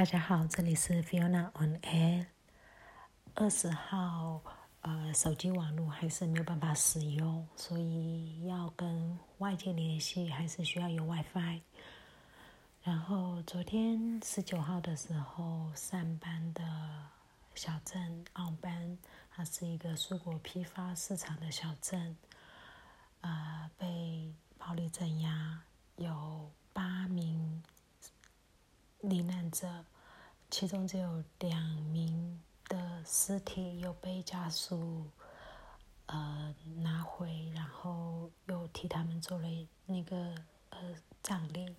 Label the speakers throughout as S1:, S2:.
S1: 大家好，这里是 Fiona on Air。二十号，呃，手机网络还是没有办法使用，所以要跟外界联系还是需要有 WiFi。然后昨天十九号的时候，上班的小镇奥班，它是一个蔬果批发市场的小镇，呃，被暴力镇压，有八名。罹难者，其中只有两名的尸体有被家属呃拿回，然后又替他们做了那个呃葬礼，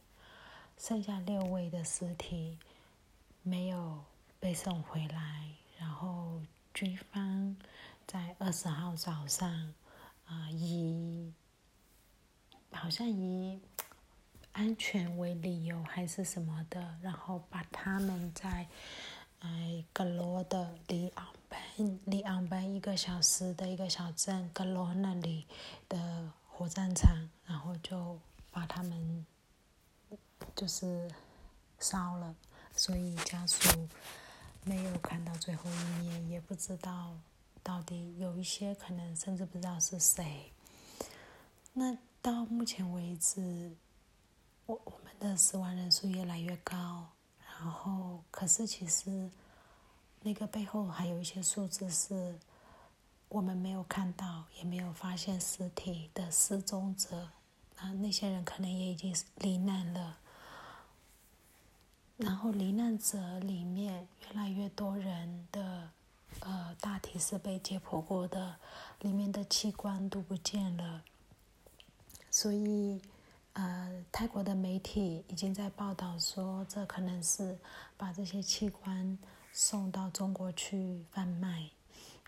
S1: 剩下六位的尸体没有被送回来，然后军方在二十号早上啊以好像以。安全为理由还是什么的，然后把他们在，哎格罗的里昂班里昂班一个小时的一个小镇格罗那里的火葬场，然后就把他们就是烧了，所以家属没有看到最后一面，也不知道到底有一些可能甚至不知道是谁。那到目前为止。我们的死亡人数越来越高，然后可是其实那个背后还有一些数字是我们没有看到，也没有发现尸体的失踪者，啊，那些人可能也已经罹难了。然后罹难者里面越来越多人的呃大体是被解剖过的，里面的器官都不见了，所以。呃，泰国的媒体已经在报道说，这可能是把这些器官送到中国去贩卖。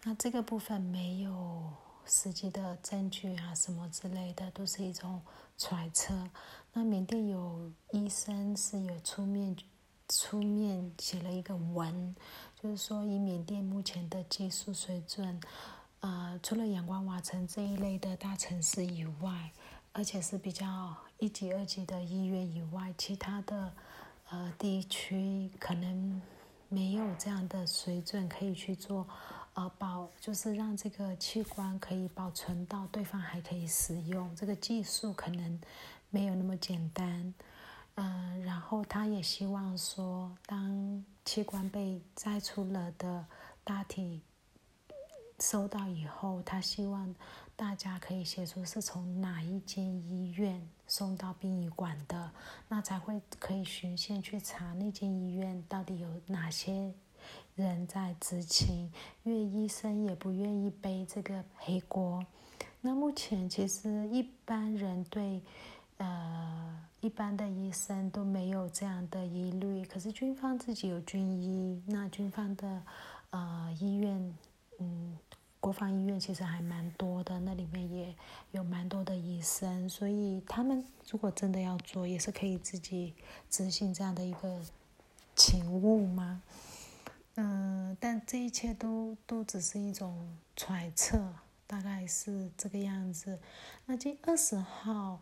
S1: 那这个部分没有实际的证据啊，什么之类的，都是一种揣测。那缅甸有医生是有出面出面写了一个文，就是说以缅甸目前的技术水准，呃，除了仰光瓦城这一类的大城市以外。而且是比较一级、二级的医院以外，其他的呃地区可能没有这样的水准可以去做呃保，就是让这个器官可以保存到对方还可以使用，这个技术可能没有那么简单。嗯，然后他也希望说，当器官被摘出了的大体收到以后，他希望。大家可以写出是从哪一间医院送到殡仪馆的，那才会可以循线去查那间医院到底有哪些人在执勤，因为医生也不愿意背这个黑锅。那目前其实一般人对呃一般的医生都没有这样的疑虑，可是军方自己有军医，那军方的呃医院嗯。国防医院其实还蛮多的，那里面也有蛮多的医生，所以他们如果真的要做，也是可以自己执行这样的一个勤务吗？嗯，但这一切都都只是一种揣测，大概是这个样子。那今二十号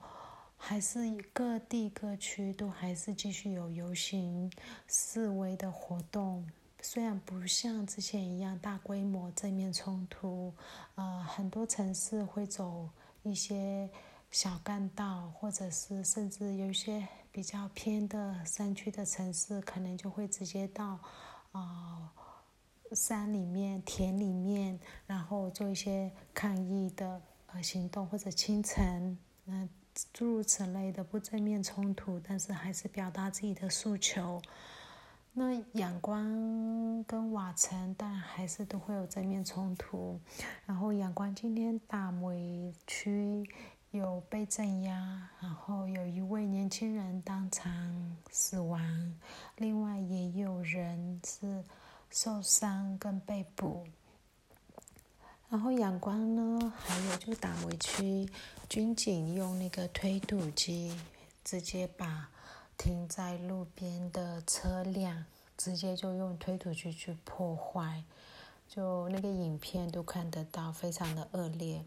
S1: 还是各地各区都还是继续有游行示威的活动。虽然不像之前一样大规模正面冲突，呃，很多城市会走一些小干道，或者是甚至有一些比较偏的山区的城市，可能就会直接到啊山里面、田里面，然后做一些抗议的呃行动，或者清晨，嗯，诸如此类的不正面冲突，但是还是表达自己的诉求。那仰光跟瓦城，但还是都会有正面冲突。然后仰光今天大梅区有被镇压，然后有一位年轻人当场死亡，另外也有人是受伤跟被捕。然后仰光呢，还有就大梅区军警用那个推土机直接把。停在路边的车辆，直接就用推土机去破坏，就那个影片都看得到，非常的恶劣。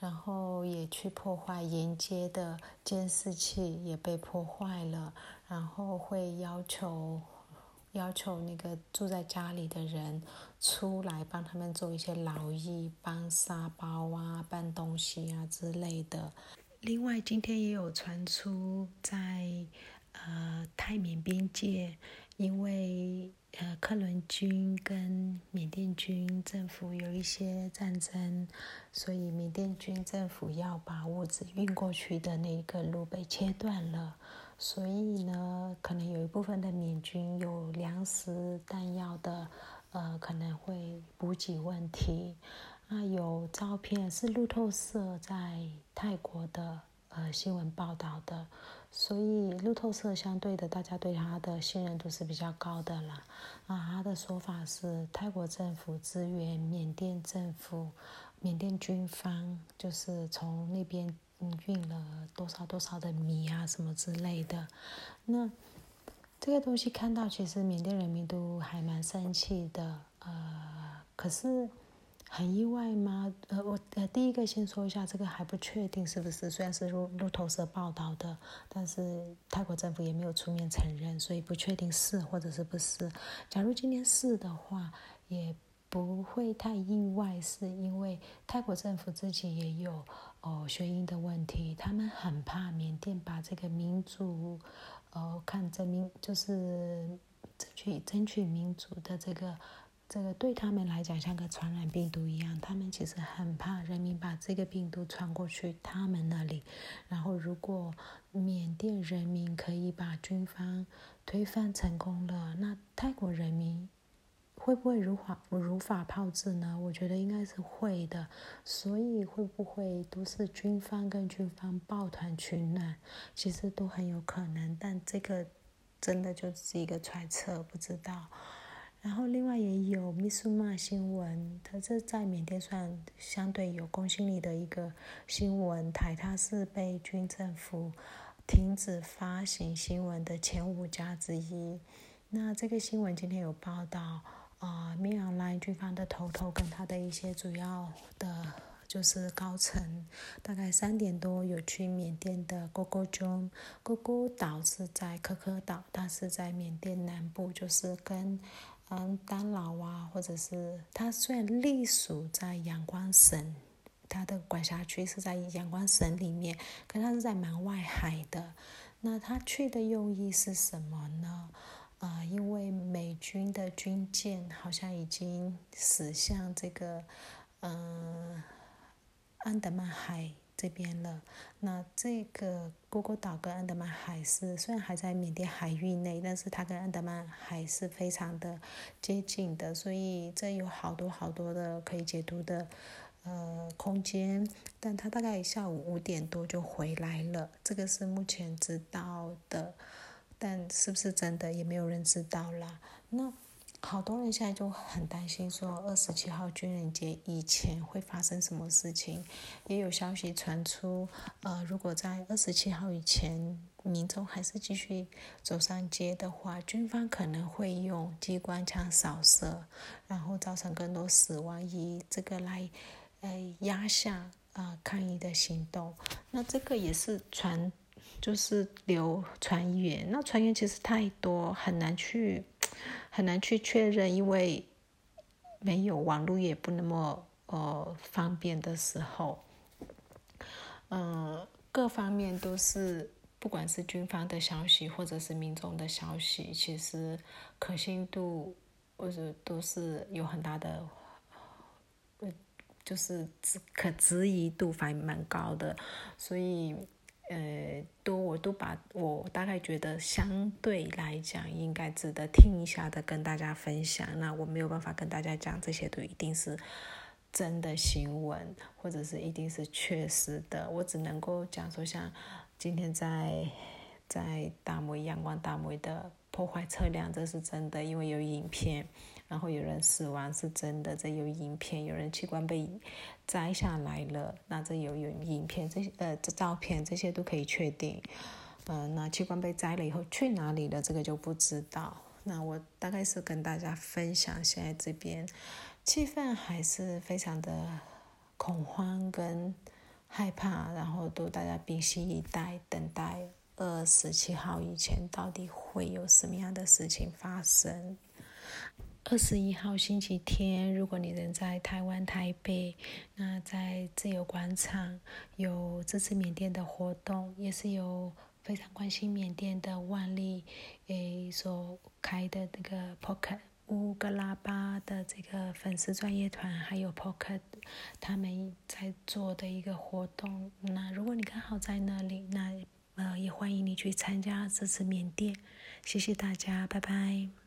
S1: 然后也去破坏沿街的监视器，也被破坏了。然后会要求要求那个住在家里的人出来帮他们做一些劳役，搬沙包啊、搬东西啊之类的。另外，今天也有传出在呃泰缅边界，因为呃克伦军跟缅甸军政府有一些战争，所以缅甸军政府要把物资运过去的那个路被切断了。所以呢，可能有一部分的缅军有粮食、弹药的，呃，可能会补给问题。啊，有照片是路透社在泰国的呃新闻报道的，所以路透社相对的，大家对他的信任度是比较高的啦。啊，他的说法是泰国政府支援缅甸政府，缅甸军方就是从那边。运了多少多少的米啊，什么之类的，那这个东西看到，其实缅甸人民都还蛮生气的。呃，可是很意外吗？呃，我呃第一个先说一下，这个还不确定是不是，虽然是路路透社报道的，但是泰国政府也没有出面承认，所以不确定是或者是不是。假如今天是的话，也不会太意外，是因为泰国政府自己也有。哦，学音的问题，他们很怕缅甸把这个民主，呃，看证明就是争取争取民主的这个这个对他们来讲像个传染病毒一样，他们其实很怕人民把这个病毒传过去他们那里。然后，如果缅甸人民可以把军方推翻成功了，那泰国人民。会不会如法如法炮制呢？我觉得应该是会的，所以会不会都是军方跟军方抱团取暖，其实都很有可能。但这个真的就是一个揣测，不知道。然后另外也有密苏马新闻，它是在缅甸算相对有公信力的一个新闻台，它是被军政府停止发行新闻的前五家之一。那这个新闻今天有报道。啊，缅甸来军方的头头跟他的一些主要的，就是高层，大概三点多有去缅甸的哥哥中，哥哥岛是在可可岛，它是在缅甸南部，就是跟嗯丹老啊，或者是它虽然隶属在仰光省，它的管辖区是在仰光省里面，可它是在蛮外海的。那他去的用意是什么呢？啊，因为美军的军舰好像已经驶向这个，嗯，安德曼海这边了。那这个姑姑岛跟安德曼海是虽然还在缅甸海域内，但是它跟安德曼海是非常的接近的，所以这有好多好多的可以解读的呃空间。但他大概下午五点多就回来了，这个是目前知道的。但是不是真的也没有人知道啦。那好多人现在就很担心，说二十七号军人节以前会发生什么事情？也有消息传出，呃，如果在二十七号以前民众还是继续走上街的话，军方可能会用机关枪扫射，然后造成更多死亡，以这个来呃压下啊抗议的行动。那这个也是传。就是流传言，那传言其实太多，很难去很难去确认，因为没有网络也不那么呃方便的时候，嗯，各方面都是，不管是军方的消息或者是民众的消息，其实可信度或者都是有很大的，呃，就是可质疑度还蛮高的，所以。呃，都我都把我大概觉得相对来讲应该值得听一下的跟大家分享。那我没有办法跟大家讲这些都一定是真的新闻，或者是一定是确实的。我只能够讲说，像今天在在大梅阳光大梅的破坏车辆，这是真的，因为有影片。然后有人死亡是真的，这有影片；有人器官被摘下来了，那这有有影片，这些呃这照片这些都可以确定。嗯，那器官被摘了以后去哪里了？这个就不知道。那我大概是跟大家分享，现在这边气氛还是非常的恐慌跟害怕，然后都大家屏息以待，等待。二十七号以前到底会有什么样的事情发生。二十一号星期天，如果你人在台湾台北，那在自由广场有支持缅甸的活动，也是有非常关心缅甸的万历诶所开的那个 Pocket 五个喇叭的这个粉丝专业团，还有 Pocket 他们在做的一个活动。那如果你刚好在那里，那呃也欢迎你去参加支持缅甸。谢谢大家，拜拜。